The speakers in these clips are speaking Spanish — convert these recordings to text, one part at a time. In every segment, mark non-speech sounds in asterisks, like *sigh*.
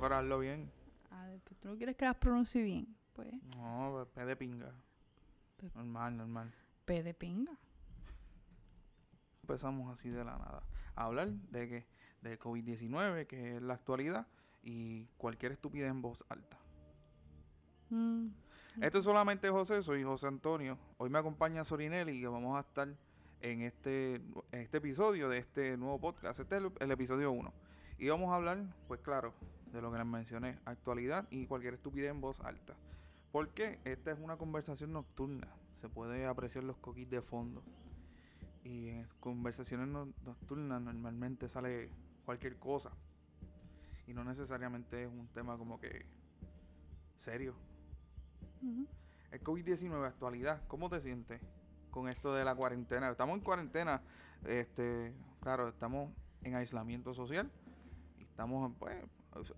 Para bien. Ah, después tú no quieres que las pronuncie bien. Pues, No, pues, P de pinga. Normal, normal. P de pinga. Empezamos así de la nada. A hablar de que de COVID-19, que es la actualidad, y cualquier estupidez en voz alta. Mm, Esto es solamente José, soy José Antonio. Hoy me acompaña Sorinelli y vamos a estar en este, en este episodio de este nuevo podcast. Este es el, el episodio 1. Y vamos a hablar, pues claro, de lo que les mencioné, actualidad y cualquier estupidez en voz alta. Porque esta es una conversación nocturna. Se puede apreciar los coquis de fondo. Y en conversaciones no- nocturnas normalmente sale cualquier cosa. Y no necesariamente es un tema como que serio. El COVID-19 actualidad, ¿cómo te sientes con esto de la cuarentena? Estamos en cuarentena, este, claro, estamos en aislamiento social y estamos, pues,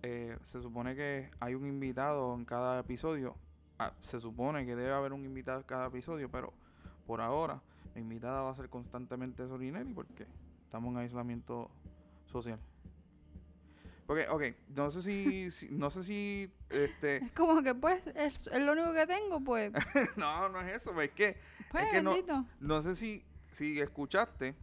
eh, se supone que hay un invitado en cada episodio. Ah, se supone que debe haber un invitado en cada episodio, pero por ahora la invitada va a ser constantemente Sorinelli porque estamos en aislamiento social. Porque, ok, no sé si, si- no sé si, este, *laughs* Es como que pues es, es lo único que tengo, pues, *laughs* no, no es eso, es que pues que no- bendito. No sé si, si escuchaste,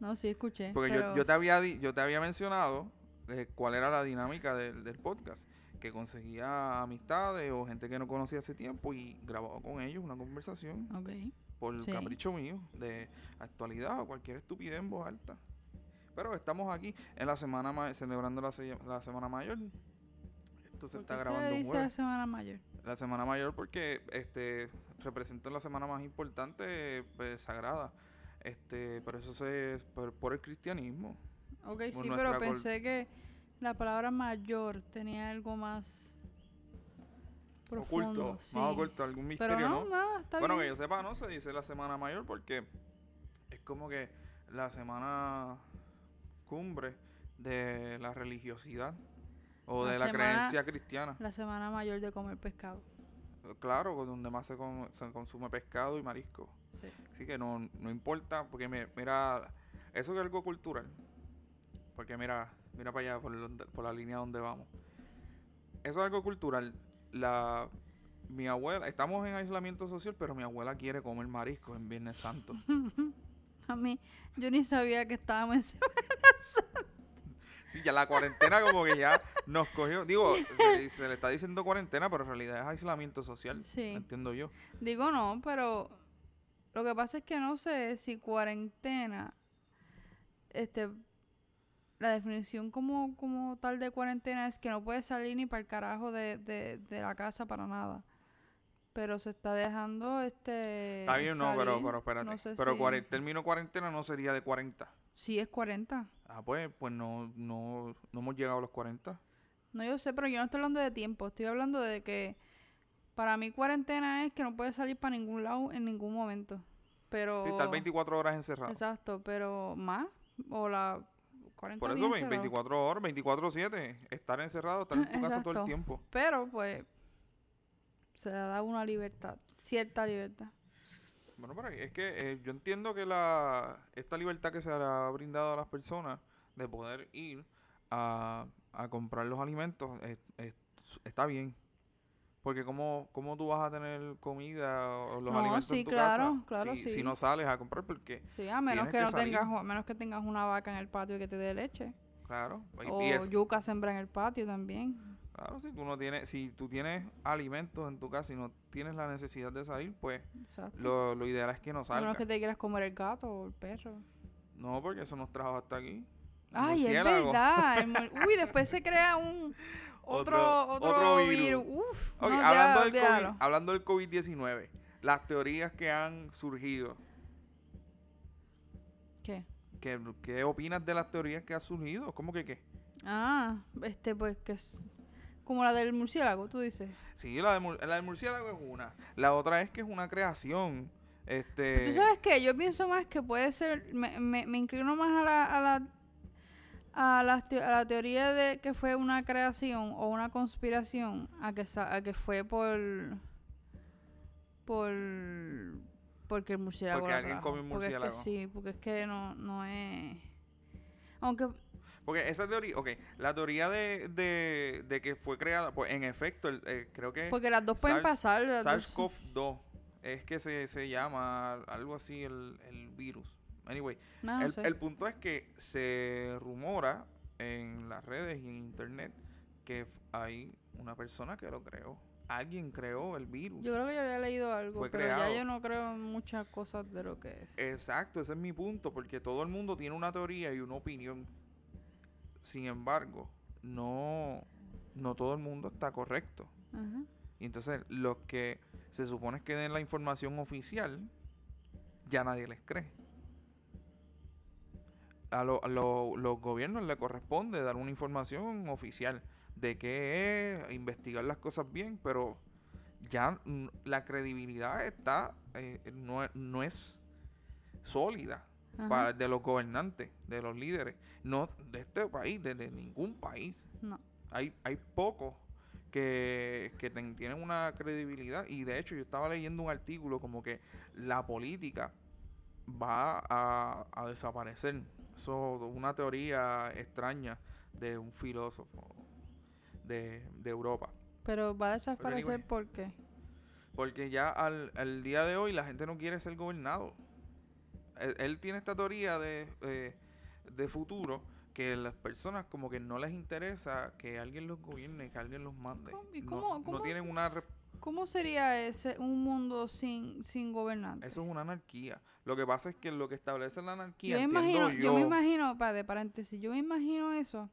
No, sí escuché. porque pero yo, yo te había yo te había mencionado eh, cuál era la dinámica del, del podcast, que conseguía amistades o gente que no conocía hace tiempo y grababa con ellos una conversación por Sí. capricho mío de actualidad o cualquier estupidez en voz alta. Pero estamos aquí en la semana ma- celebrando la, se- la semana mayor. Esto se ¿Por está qué grabando se le un dice jueves. la semana mayor? La semana mayor porque este representa la semana más importante, pues sagrada. Este, pero eso se por, por el cristianismo. Ok, sí, pero pensé que la palabra mayor tenía algo más profundo. oculto, sí. más oculto, algún misterio, Pero no, ¿no? nada, está Bueno, que yo sepa, no se dice la semana mayor porque es como que la semana cumbre de la religiosidad o La de la semana- creencia cristiana. La semana mayor de comer pescado. Claro, donde más se, con- se consume pescado y marisco. Sí. Así que no, no importa, porque mi- mira, eso es algo cultural. Porque mira, mira para allá, por, la línea donde vamos. Eso es algo cultural. La, mi abuela, estamos en aislamiento social, pero mi abuela quiere comer marisco en Viernes Santo. *laughs* A mí, yo ni sabía que estábamos en Semana Sí, ya la cuarentena como que ya nos cogió. Digo, se, se le está diciendo cuarentena, pero en realidad es aislamiento social. Sí. Entiendo yo. Digo no, pero lo que pasa es que no sé si cuarentena, este, la definición como, como tal de cuarentena es que no puedes salir ni para el carajo de, de, de la casa para nada. Pero se está dejando este. Está bien, no, pero, pero espérate. no sé pero si- cuare- término cuarentena no sería de 40. Sí, es 40. Ah, pues, pues no, no, no hemos llegado a los 40. No, yo sé, pero yo no estoy hablando de tiempo. Estoy hablando de que para mí cuarentena es que no puedes salir para ningún lado en ningún momento. Pero. Sí, estar 24 horas encerrado. Exacto, pero más. O la 40 Por días eso, encerrado. 24 horas, 24-7. Estar encerrado, estar en tu casa todo el tiempo. Pero pues se da una libertad, cierta libertad. Bueno, pero es que eh, yo entiendo que la esta libertad que se le ha brindado a las personas de poder ir a, a comprar los alimentos es- es- está bien. Porque ¿cómo, ¿cómo tú vas a tener comida o los No, alimentos sí, en tu claro, casa claro, si, sí. si no sales a comprar? Porque, Sí, a menos que, que no salir. tengas, a menos que tengas una vaca en el patio que te dé leche. claro, o y yuca sembra en el patio también. claro, si tú no tienes, si tú tienes alimentos en tu casa y no tienes la necesidad de salir, pues lo, lo ideal es que no a salgas. menos que te quieras comer el gato o el perro. No, porque eso nos trajo hasta aquí. Ay, es verdad. *laughs* Uy, después se crea un otro, Otro- otro, virus. virus. Uf, Ok, no, hablando, ya, del COVID, hablando del COVID-19, las teorías que han surgido, ¿Qué? ¿qué, qué opinas de las teorías que han surgido? ¿Cómo que qué? Ah, este pues que es como la del murciélago, tú dices. Sí, la, de, la del murciélago es una. La otra es que es una creación. Este, Pero tú sabes qué, yo pienso más que puede ser, me, me, me inclino más a la, a la a la, a la teoría de que fue una creación o una conspiración a que a que fue por por porque el murciélago Porque alguien comió un Porque es que murciélago. sí, porque es que no no es aunque Porque esa teoría, ok, la teoría de, de, de que fue creada, pues en efecto, el- eh, creo que Porque las dos pueden pasar. las dos- SARS-CoV-2 es que se, se llama algo así el, el virus. Anyway, No, el, el punto es que se rumora en las redes y en internet que hay una persona que lo creó. Alguien creó el virus. Yo creo que yo había leído algo, Fue pero creado. ya yo no creo en muchas cosas de lo que es. Exacto, ese es mi punto, porque todo el mundo tiene una teoría y una opinión. Sin embargo, no, no todo el mundo está correcto. Y entonces los que se supone que den la información oficial, ya nadie les cree. A, lo- a lo- los gobiernos les corresponde dar una información oficial de qué es, investigar las cosas bien, pero ya la credibilidad está, eh, no, es- no es sólida para, de los gobernantes, de los líderes, no de este país, de, de ningún país No. hay, hay pocos que, que ten- tienen una credibilidad y de hecho yo estaba leyendo un artículo como que la política va a, a desaparecer. Eso una teoría extraña de un filósofo de, de Europa. Pero va a desaparecer anyway. ¿por qué? Porque ya al, al día de hoy la gente no quiere ser gobernado. Él, él tiene esta teoría de, eh, de futuro que las personas como que no les interesa que alguien los gobierne, que alguien los mande. ¿Cómo- No- cómo- no, tienen una... ¿Cómo sería ese un mundo sin, sin gobernantes? Eso es una anarquía. Lo que pasa es que lo que establece la anarquía, Yo me imagino, yo, yo me imagino, para de paréntesis, yo me imagino eso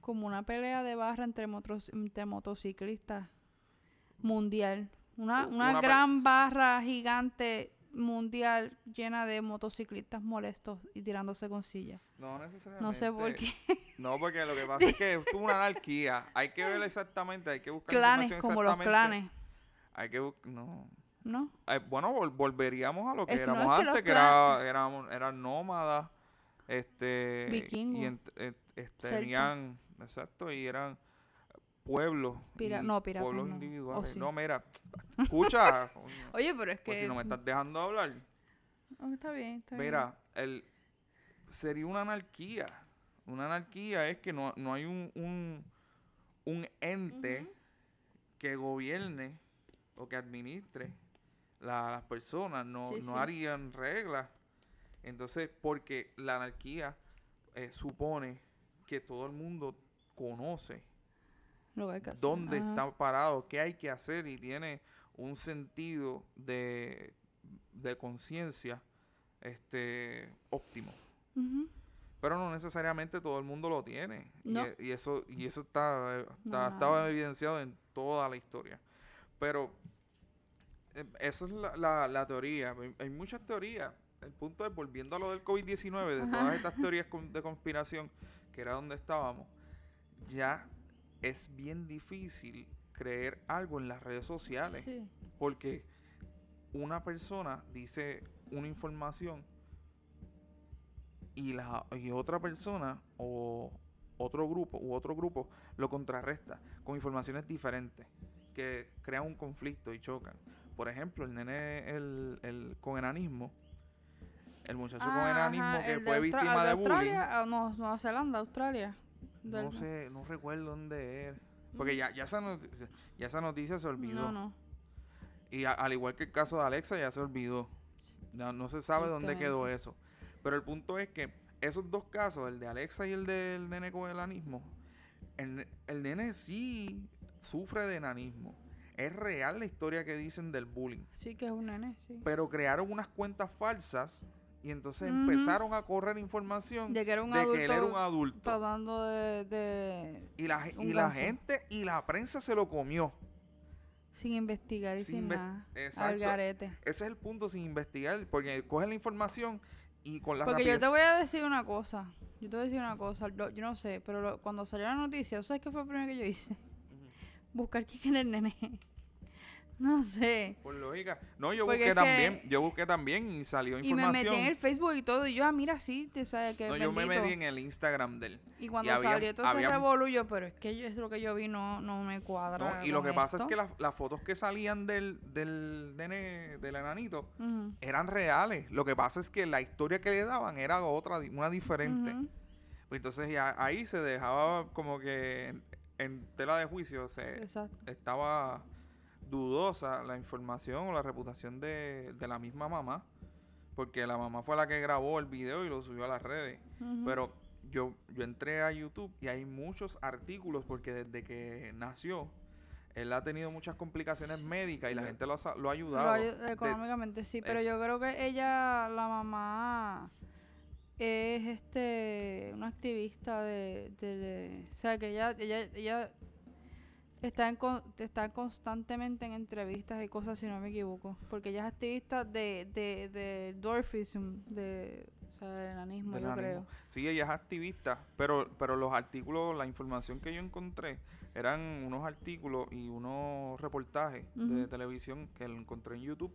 como una pelea de barra entre, motos, entre motociclistas mundial. Una, una gran barra gigante mundial llena de motociclistas molestos y tirándose con sillas. No necesariamente. No sé por qué. *laughs* No, porque lo que pasa es que es una anarquía. Hay que ver exactamente, hay que buscar clanes, como los clanes, Hay que buscar... No... ¿no? Eh, bueno, vol- volveríamos a lo que Es que no, éramos es que antes, que era, éramos, eran nómadas, este, Vikingos. y ent- et- et- Celtas. tenían, exacto, y eran pueblos, Pira- no, piratas pueblos no. individuales. ¿O sí? No, mira, escucha, *laughs* Oye, pero es pues que... si no me estás dejando hablar, Oh, está bien, está bien. mira, el, sería una anarquía, una anarquía es que no, no hay un, un, un ente que gobierne o que administre la- las personas, no, Sí, no sí. harían reglas. Entonces, porque la anarquía eh, supone que todo el mundo conoce Lo que hay que hacer. Dónde Ajá. está parado, qué hay que hacer y tiene un sentido de, de conciencia este óptimo. Pero no necesariamente todo el mundo lo tiene. Y No. e- Y, eso, y eso está, está, No, estaba evidenciado en toda la historia. Pero eh, esa es la, la, la teoría. Hay, muchas teorías. El punto es, volviendo a lo del COVID-19, de todas estas teorías de conspiración, que era donde estábamos, ya es bien difícil creer algo en las redes sociales. Sí. Porque una persona dice una información y la y otra persona o otro grupo u otro grupo lo contrarresta con informaciones diferentes que crean un conflicto y chocan. Por ejemplo, el nene el, el con enanismo, el muchacho con enanismo que de fue víctima el de bullying. Australia, ah, no, Nueva Zelanda, Australia. No sé, no recuerdo dónde era. Porque ya, ya, esa noticia, ya esa noticia se olvidó. No, no. Y a- al igual que el caso de Alexa, ya se olvidó. No, no se sabe dónde quedó eso. Pero el punto es que esos dos casos, el de Alexa y el del nene con enanismo, el, el nene sí sufre de enanismo. Es real la historia que dicen del bullying. Sí que es un nene, sí. Pero crearon unas cuentas falsas y entonces empezaron a correr información De que era un de que él era un adulto tratando de, de- Y la, y la gente y la prensa se lo comió. sin investigar y Sin sin, nada. Al garete. Ese es el punto sin investigar, porque cogen la información y con la Porque yo te voy a decir una cosa. Yo te voy a decir una cosa. lo- yo no sé, pero lo- cuando salió la noticia, ¿sabes qué fue lo primero que yo hice? Buscar quién era el nene. *laughs* No sé. Por lógica. No, yo Porque busqué también, yo busqué también y salió Y me información. metí en el Facebook y todo. Y yo, ah, mira, sí, te sabes que no, yo me metí en el Instagram de él. Y cuando había- salió todo ese había- revolú, yo, pero es que yo, es lo que yo vi no, no me ¿no? cuadra. Y lo que pasa es que las, las fotos que salían del, del nene, del enanito, eran reales. Lo que pasa es que la historia que le daban era otra, una diferente. Pues entonces ya ahí se dejaba como que en, en tela de juicio, se Exacto. estaba dudosa la información o la reputación de, de la misma mamá, porque la mamá fue la que grabó el video y lo subió a las redes. Pero yo, yo entré a YouTube y hay muchos artículos porque desde que nació, él ha tenido muchas complicaciones médicas y la gente lo ha, sa- lo ha Lo ayudado. de- económicamente sí, pero eso. yo creo que ella, la mamá, es este una activista de, de- o sea que ella, ella, ella está en está constantemente en entrevistas y cosas si no me equivoco, porque ella es activista de, de, de dwarfism, de, o sea, de enanismo, del yo enanismo. creo. Sí, ella es activista, pero, pero los artículos, la información que yo encontré eran unos artículos y unos reportajes de televisión que encontré en YouTube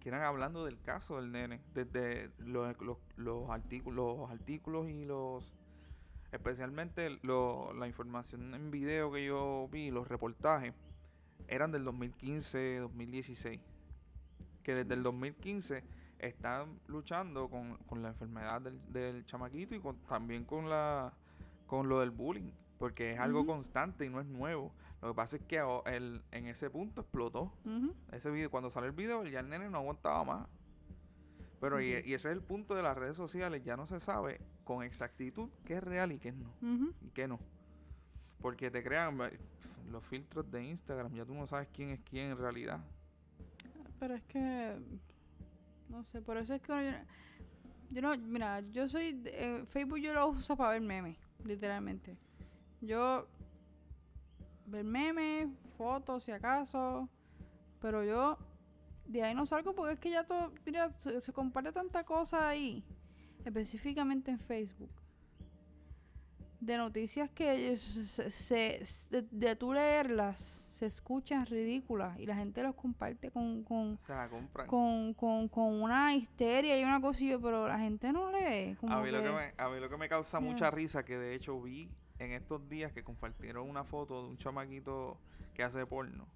que eran hablando del caso del nene, desde los, los, los artículos, los artículos y los especialmente lo- la información en video que yo vi, los reportajes, eran del 2015, 2016. Que desde el 2015 están luchando con, con la enfermedad del, del chamaquito y con, también con la con lo del bullying, porque es algo constante y no es nuevo. Lo que pasa es que el, en ese punto explotó. Ese video, cuando salió el video, ya el nene no aguantaba más. Pero y, ese es el punto de las redes sociales, ya no se sabe con exactitud qué es real y qué no y qué no. Porque te crean los filtros de Instagram, ya tú no sabes quién es quién en realidad. Pero es que. No sé, por eso es que. Yo, yo no. Mira, yo soy. eh, Facebook yo lo uso para ver memes, literalmente. Yo. Ver memes, fotos, si acaso. Pero yo. De ahí no salgo porque es que ya todo. Mira, se, se comparte tanta cosa ahí. Específicamente en Facebook. De noticias que se, se- se- de, tú leerlas se escuchan ridículas y la gente los comparte con, con, Se la compran. con, con, con una histeria y una cosilla, pero la gente no lee. Como A mí, lo que me, a mí lo que me causa mucha risa, que de hecho vi en estos días que compartieron una foto de un chamaquito que hace porno.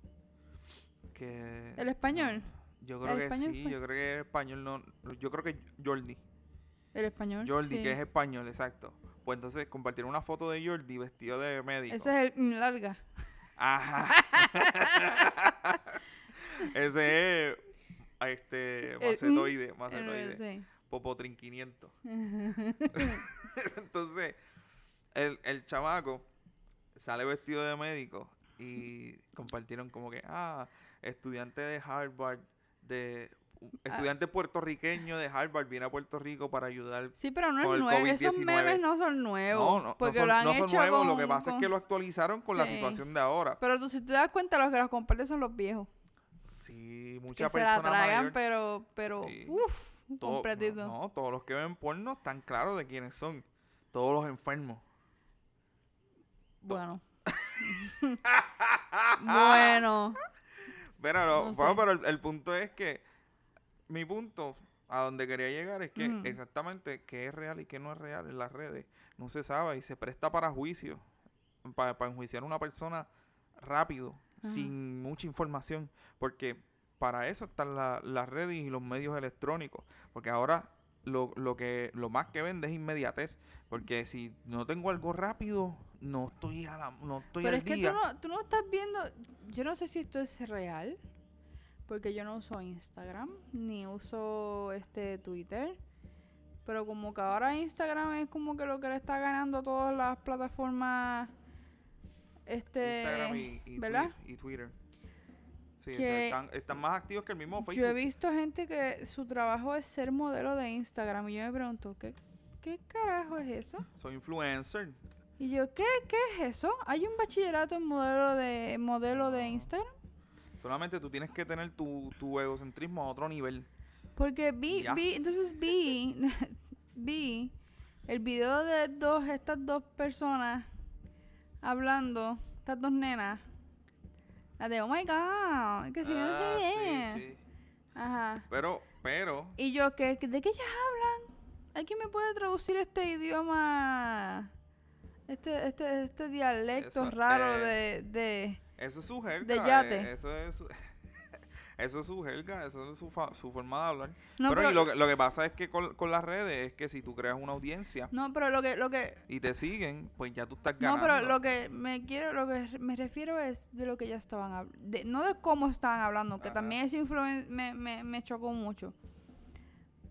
Que ¿El español? Yo creo ¿El que español sí, fue? yo creo que es español, no, yo creo que Jordi. El español. Jordi, sí. que es español, exacto. Pues entonces compartieron una foto de Jordi vestido de médico. Ese es el mm, larga. Ajá. *laughs* Ese es este El- macetoide, El- macetoide, sí. popotrin 500. *laughs* Entonces, el, el chamaco sale vestido de médico y compartieron como que, ah, estudiante de Harvard, de Ah. estudiante puertorriqueño de Harvard viene a Puerto Rico para ayudar. Sí, pero no es nuevo. Esos COVID-19. memes no son nuevos. No, no, no porque son, lo han no son hecho nuevos, lo que pasa es que lo actualizaron con la situación de ahora. Pero tú, si te das cuenta, los que los comparten son los viejos. Sí, Que mucha se la tragan, mayor. pero, pero, Sí. uff, completito. No, no, todos los que ven porno están claros de quiénes son. Todos los enfermos. Bueno. *laughs* *laughs* bueno. Pero, no, No bueno, pero el, el punto es que mi punto a donde quería llegar es que exactamente qué es real y qué no es real en las redes no se sabe y se presta para juicio, para, para enjuiciar a una persona rápido, sin mucha información, porque para eso están la- las redes y los medios electrónicos, porque ahora lo, lo que lo más que vende es inmediatez, porque si no tengo algo rápido, no estoy a la, no estoy Pero al es que tú no, tú no estás viendo. Yo no sé si esto es real. Porque yo no uso Instagram. Ni uso este Twitter. Pero como que ahora Instagram es como que lo que le está ganando a todas las plataformas. Este. Instagram y, y ¿verdad? Y Twitter. Sí, Que están, están más activos que el mismo Yo he Facebook. visto gente que su trabajo es ser modelo de Instagram. Y yo me pregunto, ¿qué, qué carajo es eso? Soy influencer. Y yo, ¿qué, qué es eso? ¿Hay un bachillerato en modelo de modelo de Instagram? Solamente tú tienes que tener tu, tu egocentrismo a otro nivel. Porque vi, Ya. vi, entonces vi, *laughs* vi el video de dos, estas dos personas hablando, estas dos nenas. La de, oh my god, que si no Ah, qué". sí, sí. Ajá. Pero, pero, Y yo, ¿qué, ¿de qué ellas hablan? ¿Alguien me puede traducir este idioma? Este, este, este dialecto Eso, raro eh, de, de... eso es su jerga. De eh, yate. eso es su- *laughs* eso es su jerga, eso es su, fa- su forma de hablar. No, pero pero, lo, que- lo que pasa es que con, con las redes es que si tú creas una audiencia no, pero lo que, lo que, y te siguen, pues ya tú estás no, ganando. pero lo que me quiero, lo que me refiero es de lo que ya estaban hablando, no de cómo estaban hablando, que Ajá. también eso me, me, me chocó mucho.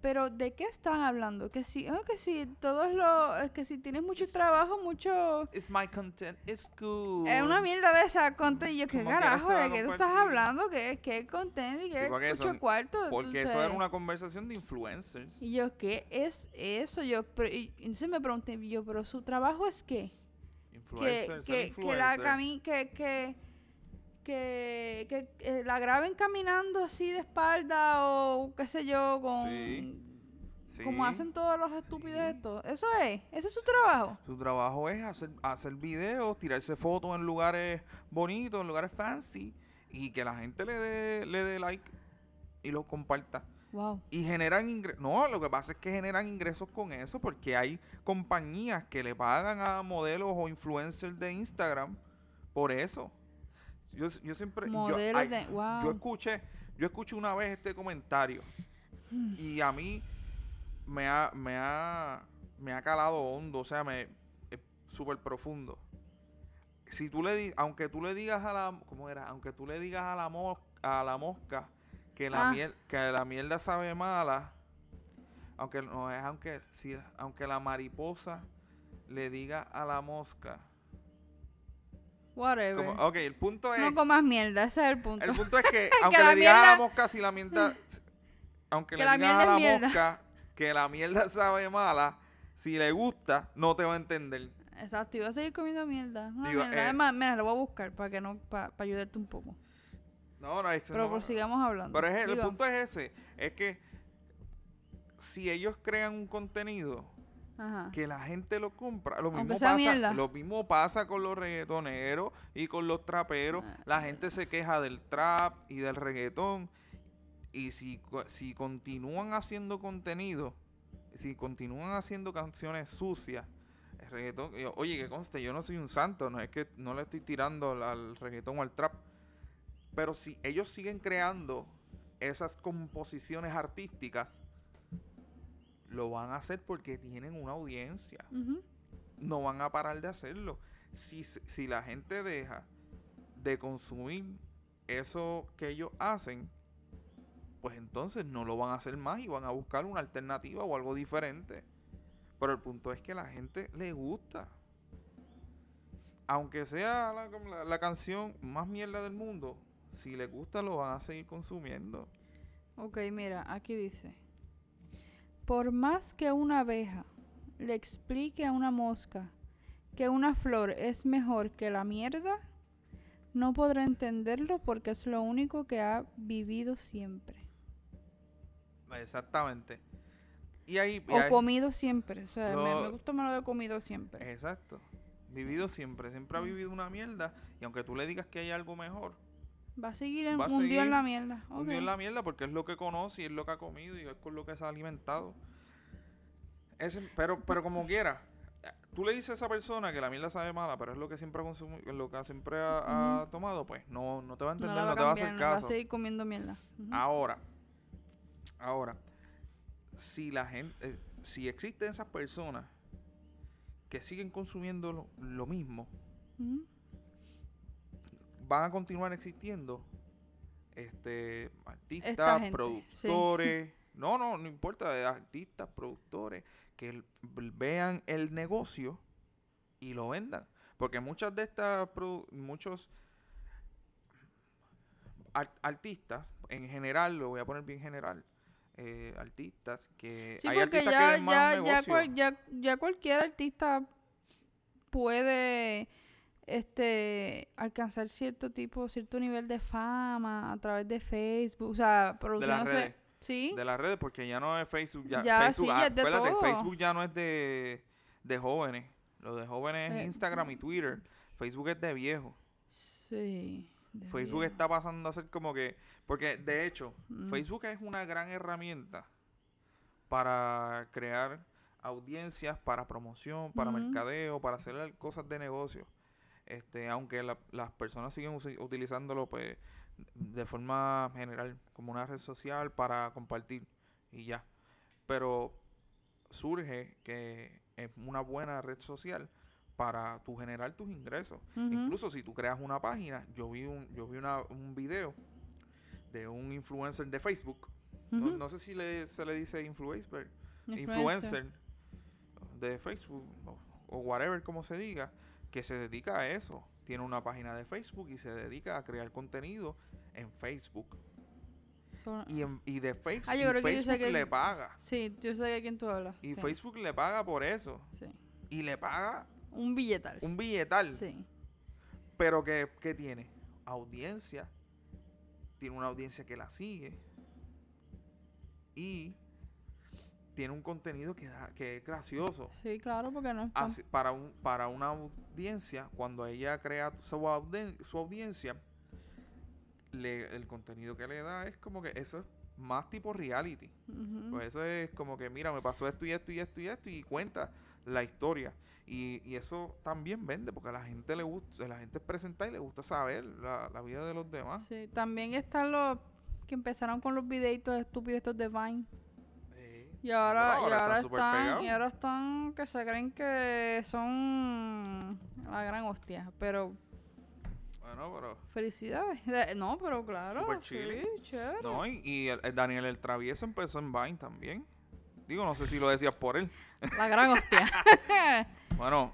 Pero de qué están hablando, que si, ah, que si todos los, que si tienes mucho trabajo, mucho It's my content, it's good. Es una mierda de esa content. Y yo, ¿qué carajo? ¿De qué tú estás hablando? ¿Qué, qué content y qué mucho cuarto? Porque eso era una conversación de influencers. Y yo, ¿qué es eso? Yo, pero, y entonces me pregunté, yo, ¿pero su trabajo es qué? Que, Influencers, que, que la influencer. cami que, que, que, que, eh, la graben caminando así de espalda o qué sé yo, con... Sí. Sí. Como hacen todos los estúpidos Sí. estos. Eso es, ese es su trabajo. Su trabajo es hacer, hacer videos, tirarse fotos en lugares bonitos, en lugares fancy, y que la gente le dé, le dé like y lo comparta. Wow. Y generan ingresos. No, lo que pasa es que generan ingresos con eso, porque hay compañías que le pagan a modelos o influencers de Instagram por eso. Yo, yo siempre. yo- Modelos ay, de... Wow. yo escuché, yo escuché una vez este comentario y a mí me ha, me ha, me ha calado hondo, o sea, me es súper profundo. Si tú le di- aunque tú le digas a la, ¿cómo era? Aunque tú le digas a la mos- a la mosca que la Ah. miel, que la mierda sabe mala, aunque no es aunque si aunque la mariposa le diga a la mosca, Whatever. como, ok, el punto es No comas mierda, ese es el punto. el punto es que, *laughs* aunque le digas a la mierda- mosca, si la mierda. *laughs* Aunque Que le digas mierda a la mierda. mosca que la mierda *laughs* sabe mala, si le gusta, no te va a entender. Exacto, iba a seguir comiendo mierda. Digo, mierda. eh, Además, mira, lo voy a buscar para que no, para ayudarte un poco. No, no, Pero no- prosigamos hablando. Pero es, el Digo, punto es ese: es que si ellos crean un contenido Ajá. que la gente lo compra, lo mismo pasa, mierda. lo mismo pasa con los reggaetoneros y con los traperos. Ah. La gente se queja del trap y del reggaetón. Y si, si continúan haciendo contenido, si continúan haciendo canciones sucias, el reggaetón, yo- oye, que conste, yo no soy un santo, no es que no le estoy tirando al, al reggaetón o al trap. Pero si ellos siguen creando esas composiciones artísticas, lo van a hacer porque tienen una audiencia no van a parar de hacerlo. Si, si la gente deja de consumir eso que ellos hacen, pues entonces no lo van a hacer más y van a buscar una alternativa o algo diferente. Pero el punto es que a la gente le gusta. Aunque sea la, la- la canción más mierda del mundo, si les gusta lo van a seguir consumiendo. Ok, mira, aquí dice. Por más que una abeja le explique a una mosca que una flor es mejor que la mierda, no podrá entenderlo porque es lo único que ha vivido siempre. Exactamente. Y ahí... y O ahí- comido siempre. O sea, me, me gusta más lo de comido siempre. Exacto. Vivido siempre, siempre ha vivido una mierda y aunque tú le digas que hay algo mejor, Va a seguir en, hundido en la mierda. hundido en Ok. la mierda porque es lo que conoce y es lo que ha comido y es con lo que se ha alimentado. Ese- pero, pero como quiera, tú le dices a esa persona que la mierda sabe mala, pero es lo que siempre ha consumido, lo que siempre ha, ha tomado, pues no, no te va a entender, no, va te va a cambiar, hacer va a caso. seguir comiendo mierda. Ujú. Ahora, ahora, si la gente, eh, si existen esas personas que siguen consumiendo lo, lo mismo, Ujú. Van a continuar existiendo este artistas, gente, productores, *laughs* no, no, no importa, de artistas, productores que vean el negocio y lo vendan, porque muchas de estas muchos ar- artistas en general, lo voy a poner bien general, eh, artistas que Sí, hay porque artistas ya, que ya, ya, cual- ya, ya cualquier artista puede este alcanzar cierto tipo, cierto nivel de fama a través de Facebook, o sea, de las produciéndose, redes. sí, de las redes porque ya no es Facebook ya, Ya, Facebook, sí, ah, ya es de todo. Facebook ya no es de, de jóvenes lo de jóvenes es Eh, Instagram y Twitter Facebook es de viejo sí, de Facebook viejo. está pasando a ser como que porque de hecho Mm. Facebook es una gran herramienta para crear audiencias para promoción para Ujú. mercadeo para hacer cosas de negocio este aunque la- las personas siguen utilizándolo pues de forma general, como una red social para compartir y ya. Pero surge que es una buena red social para tu generar tus ingresos. Incluso si tú creas una página, yo vi un, yo vi una, un video de un influencer de Facebook. No, no sé si le, se le dice influencer, Influencer. influencer de Facebook o, o whatever como se diga, que se dedica a eso. Tiene una página de Facebook y se dedica a crear contenido en Facebook. So- Y, en- y de Facebook, Ah, yo creo que yo sé Facebook que- le paga. Sí, yo sé de quién tú hablas. Y sí, Facebook le paga por eso. sí. Y le paga Un billetal. un billetal. Sí. Pero que, ¿qué tiene? Audiencia. Tiene una audiencia que la sigue. Y tiene un contenido que, da- que es gracioso. Sí, claro, porque no es tan- Así- para, un, para una audiencia, cuando ella crea su, audiencia, le- el contenido que le da es como que eso es más tipo reality. Pues eso es como que, mira, me pasó esto y esto y esto y esto y cuenta la historia. Y, y eso también vende, porque a la gente le gusta, la gente es y le gusta saber la, la vida de los demás. Sí, también están los que empezaron con los videitos estúpidos estos de Vine. Y ahora, y ahora están y ahora están que se creen que son la gran hostia. Pero Bueno, pero... felicidades. No, pero claro. Sí, chévere. No, y, y el- el Daniel el Travieso empezó en Vine también. Digo, no sé si lo decías por él. La gran hostia. *laughs* Bueno,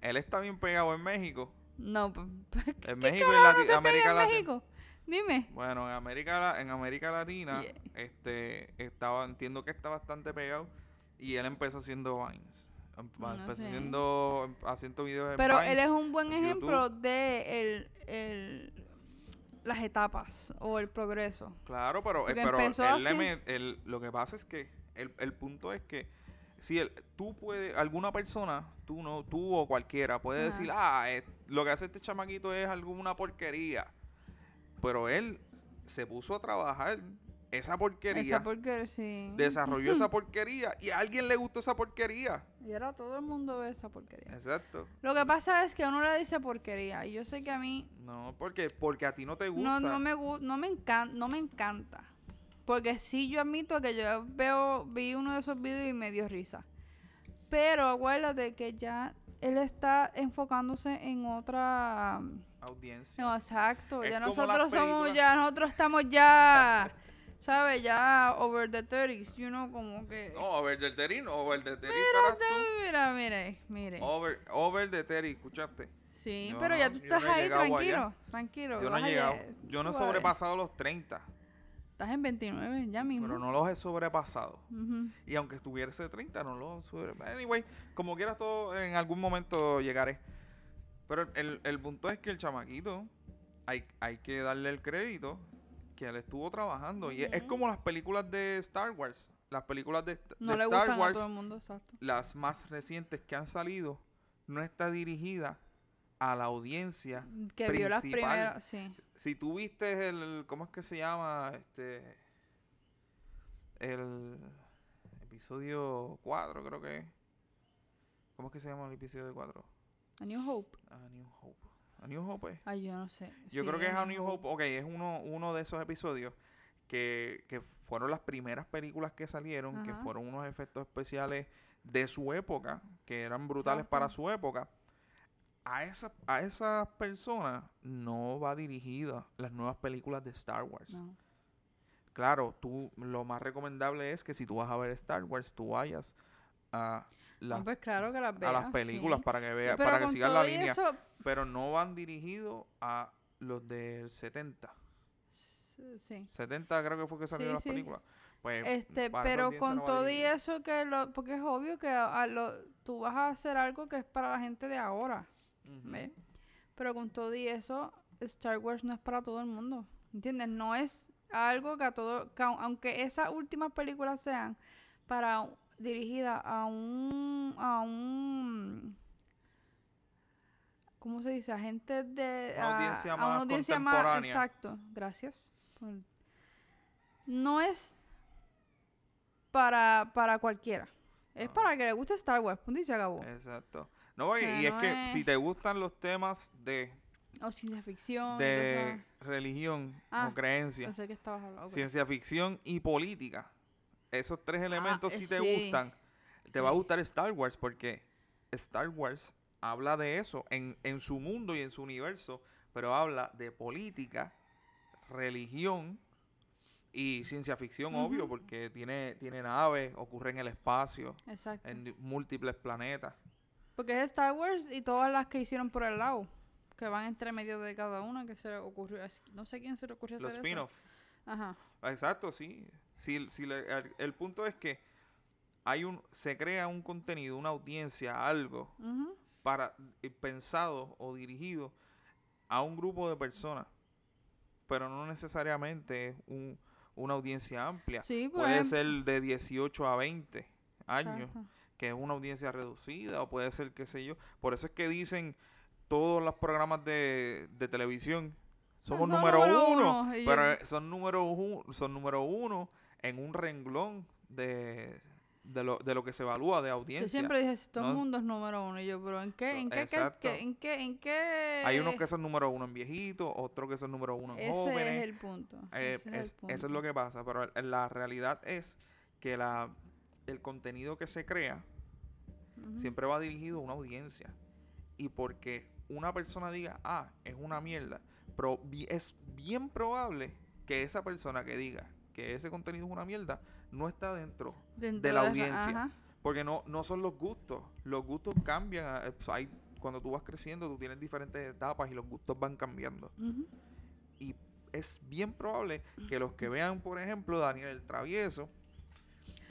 él está bien pegado en México. no, ¿qué En México y carajo Lati- no se pega América Latina. México? Dime. Bueno, en América, La- en América Latina, Yeah. este, estaba, entiendo que está bastante pegado y él empezó haciendo Vines. Em- No empezó sé. haciendo, em- haciendo videos en Pero Vines. él es un buen YouTube. ejemplo de el, el, las etapas o el progreso. Claro, pero, eh, pero empezó él le así. met- él- lo que pasa es que el, el punto es que si él, tú puedes, alguna persona, tú no, tú o cualquiera puede Ajá. decir, ah, lo que hace este chamaquito es alguna porquería. Pero él se puso a trabajar esa porquería, Esa porque sí. desarrolló *laughs* esa porquería y a alguien le gustó esa porquería. Y ahora todo el mundo ve esa porquería. Exacto. Lo que pasa es que uno le dice porquería. Y yo sé que a mí No, porque porque a ti no te gusta. no, no me no me encanta, no me encanta. Porque sí yo admito que yo veo, vi uno de esos videos y me dio risa. Pero acuérdate que ya él está enfocándose en otra audiencia. no, exacto, Es ya nosotros somos ya nosotros estamos ya ¿sabes? Ya over the 30s, you know, como que No, over the Terry, no, over the Terry estarás Mira, mire, mire. Over, over the Terry, escuchaste. Sí, pero no- ya tú estás no he ahí llegado allá. tranquilo, tranquilo. Yo no he llegado. llegar, Yo no he sobrepasado los 30, Estás en 29 ya mismo. pero no los he sobrepasado. Ujú. Y aunque estuviese 30, no los sobrepasado. Anyway, como quieras todo, en algún momento llegaré. Pero el, el, punto es que el chamaquito, hay, hay que darle el crédito que él estuvo trabajando. Y es- como las películas de Star Wars. Las películas de, de No le Star gustan a Wars, todo el mundo, exacto. las más recientes que han salido, no está dirigida a la audiencia Que vio las primeras, sí. Si tú viste el, ¿cómo es que se llama? Este, el episodio 4 creo que es. ¿Cómo es que se llama el episodio 4? A New Hope. A New Hope. A New Hope es. Ay, yo no sé. Yo Sí, creo que es A New Hope. Ok, es uno, uno de esos episodios que, que fueron las primeras películas que salieron, que fueron unos efectos especiales de su época, que eran brutales para su época. A, esa, a esas personas no va dirigida las nuevas películas de Star Wars. No. Claro, tú lo más recomendable es que si tú vas a ver Star Wars, tú vayas a, las- pues claro que las a las películas sí. para que Pero para que con sigas la línea. eso, Pero no van dirigidos a los del 70. s- sí. 70 creo que fue que salieron Sí, las películas. Pues, Este, pero con todo y eso que lo, porque es obvio que a, lo, tú vas a hacer algo que es para la gente de ahora. ¿ves? Pero con todo y eso, Star Wars no es para todo el mundo, ¿entiendes? No es algo que a todo, que au- aunque esas últimas películas sean para dirigidas a un, a un, ¿cómo se dice? A gente de, Una a- audiencia a más una audiencia más, contemporánea. exacto, gracias. por- No es para, para cualquiera. Es No. para que le guste Star Wars, punto y se acabó. Exacto. No, y, y es no que es- si te gustan los temas de O ciencia ficción. de religión Ah, o creencia, que estabas hablando. ok. ciencia ficción y política. Esos tres elementos, eh, si te sí. gustan, te va a gustar Star Wars porque Star Wars habla de eso en, en su mundo y en su universo, pero habla de política, religión y ciencia ficción, obvio, porque tiene, tiene naves, ocurre en el espacio, Exacto. en múltiples planetas. Porque es Star Wars y todas las que hicieron por el lado. Que van entre medio de cada una. Que se le ocurrió. No sé quién se le ocurrió Los hacer spin-off. Ajá. Exacto, sí. Sí, le- el, el punto es que hay un, se crea un contenido, una audiencia, algo para eh, pensado o dirigido a un grupo de personas, pero no necesariamente es un, una audiencia amplia. Sí, Puede ejemplo. ser de 18 a 20 años, Exacto. que es una audiencia reducida, o puede ser, qué sé yo. Por eso es que dicen todos los programas de, de televisión somos número, número uno, uno", y pero yo- eh, son número uno, son número uno en un renglón de, de, lo, de lo que se evalúa de audiencia. Yo siempre dije, si todo el ¿no? mundo es número uno. Y yo, pero ¿en qué? ¿En qué? ¿En qué? ¿En qué? Hay unos que son número uno en viejitos, otros que son número uno en Ese jóvenes. es el punto. Eh, ese es el es- eso es punto. lo que pasa, pero la realidad es que la, el contenido que se crea siempre va dirigido a una audiencia. Y porque una persona diga, ah, es una mierda, pero es bien probable que esa persona que diga que ese contenido es una mierda no está dentro. Dentro la audiencia. ajá. Porque no, no son los gustos. Los gustos cambian. eh, pues, hay, cuando tú vas creciendo, tú tienes diferentes etapas y los gustos van cambiando. Y es bien probable que los que vean, por ejemplo, Daniel el Travieso,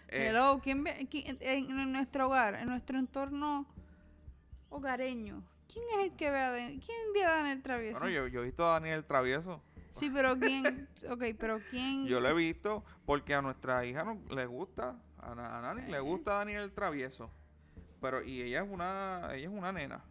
eh, Hello, ¿quién ve, quién- en, en nuestro hogar, en nuestro entorno hogareño? ¿Quién es el que ve a Dan- ¿Quién ve a Daniel Travieso? bueno, yo, yo he visto a Daniel el Travieso. Sí, pero ¿quién? ok, pero ¿quién? Yo lo he visto porque a nuestra hija no, le gusta, a, Na- a Nani le Eh. gusta Daniel el Travieso. Pero, y ella es una, ella es una nena,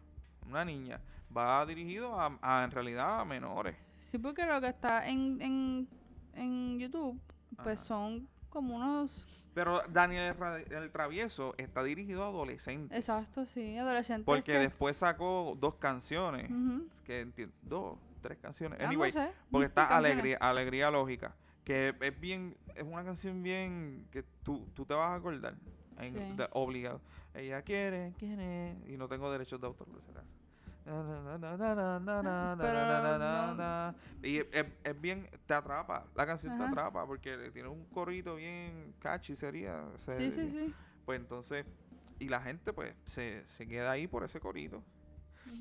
una niña. Va dirigido a, a, en realidad a menores. Sí, porque lo que está en, en, en YouTube, pues Ajá. son como unos... Pero Daniel el, Ra- el Travieso está dirigido a adolescentes. Exacto, sí, adolescentes. Porque que- después sacó dos canciones. Ujú. Que enti- dos, tres canciones. Ah, no Anyway, sé, porque está canciones. alegría, alegría lógica. Que es bien, es una canción bien que tú, tú te vas a acordar. en- Sí. de- obligado. Ella quiere, quiere. Y no tengo derechos de autor por no- na. Y es, bien, te atrapa. La canción te atrapa porque tiene un corito bien catchy, sería. Sí, sí, sí. Pues entonces, y la gente pues se, se queda ahí por ese corito.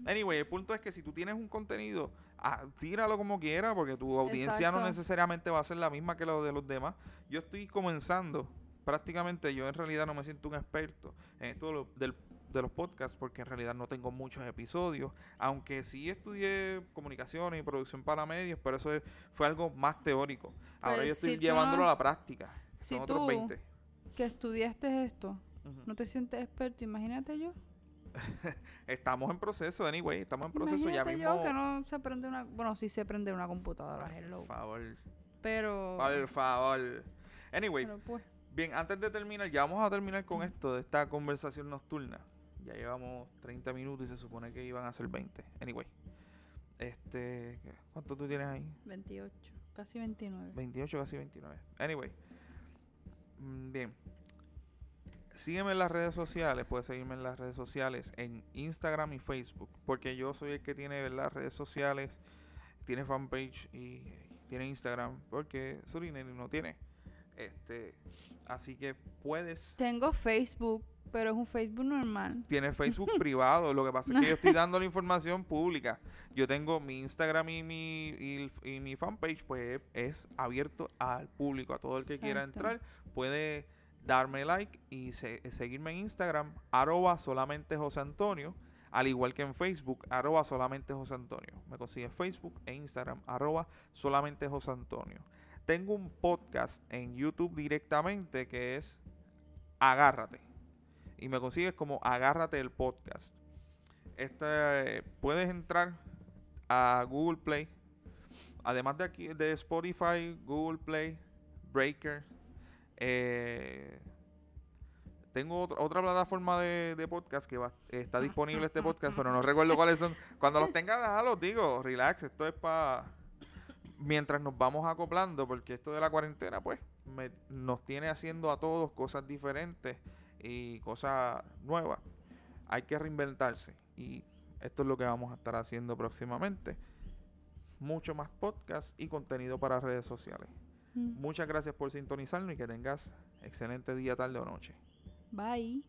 Anyway, el punto es que si tú tienes un contenido, ah, tíralo como quiera, porque tu audiencia no necesariamente va a ser la misma que la de los demás. Yo estoy comenzando, prácticamente yo en realidad no me siento un experto en esto de, lo- del- de los podcasts, porque en realidad no tengo muchos episodios, aunque sí estudié comunicaciones y producción para medios, pero eso es- fue algo más teórico. Ahora Pues, yo estoy si llevándolo no- a la práctica. Si Son otros tú 20. que estudiaste esto, no te sientes experto, imagínate yo. *laughs* Estamos en proceso, anyway, estamos en proceso ya mismo. yo que no se prende una... Bueno, sí se prende una computadora, Por hello. favor, Pero... por favor. Anyway, pero pues, bien, antes de terminar, ya vamos a terminar con esto de esta conversación nocturna. Ya llevamos 30 minutos y se supone que iban a ser 20. Anyway, este, ¿cuánto tú tienes ahí? 28, casi 29. 28, casi 29. Anyway, mm, bien. Sígueme en las redes sociales, puedes seguirme en las redes sociales, en Instagram y Facebook, porque yo soy el que tiene las redes sociales, tiene fanpage y tiene Instagram, porque Surineri no tiene. Este, así que puedes Tengo Facebook, pero es un Facebook normal. tiene *laughs* Facebook privado. Lo que pasa es que yo estoy dando la información pública. Yo tengo mi Instagram y mi, y, mi fanpage, pues es abierto al público. A todo el que quiera entrar puede darme like y se- seguirme en Instagram, arroba solamente José Antonio. Al igual que en Facebook, arroba solamente José Antonio. Me consigue Facebook e Instagram, arroba solamente José Antonio. Tengo un podcast en YouTube directamente que es Agárrate y me consigues como Agárrate el podcast. Este, puedes entrar a Google Play. Además de aquí de Spotify, Google Play, Breaker, eh, tengo otra, otra plataforma de, de podcast que va, está disponible este podcast, pero no recuerdo cuáles son. Cuando los tenga, ah, los digo, relax, esto es para mientras nos vamos acoplando, porque esto de la cuarentena, pues, me- nos tiene haciendo a todos cosas diferentes y cosas nuevas. Hay que reinventarse y esto es lo que vamos a estar haciendo próximamente. Mucho más podcast y contenido para redes sociales. Muchas gracias por sintonizarnos y que tengas excelente día, tarde o noche. Bye.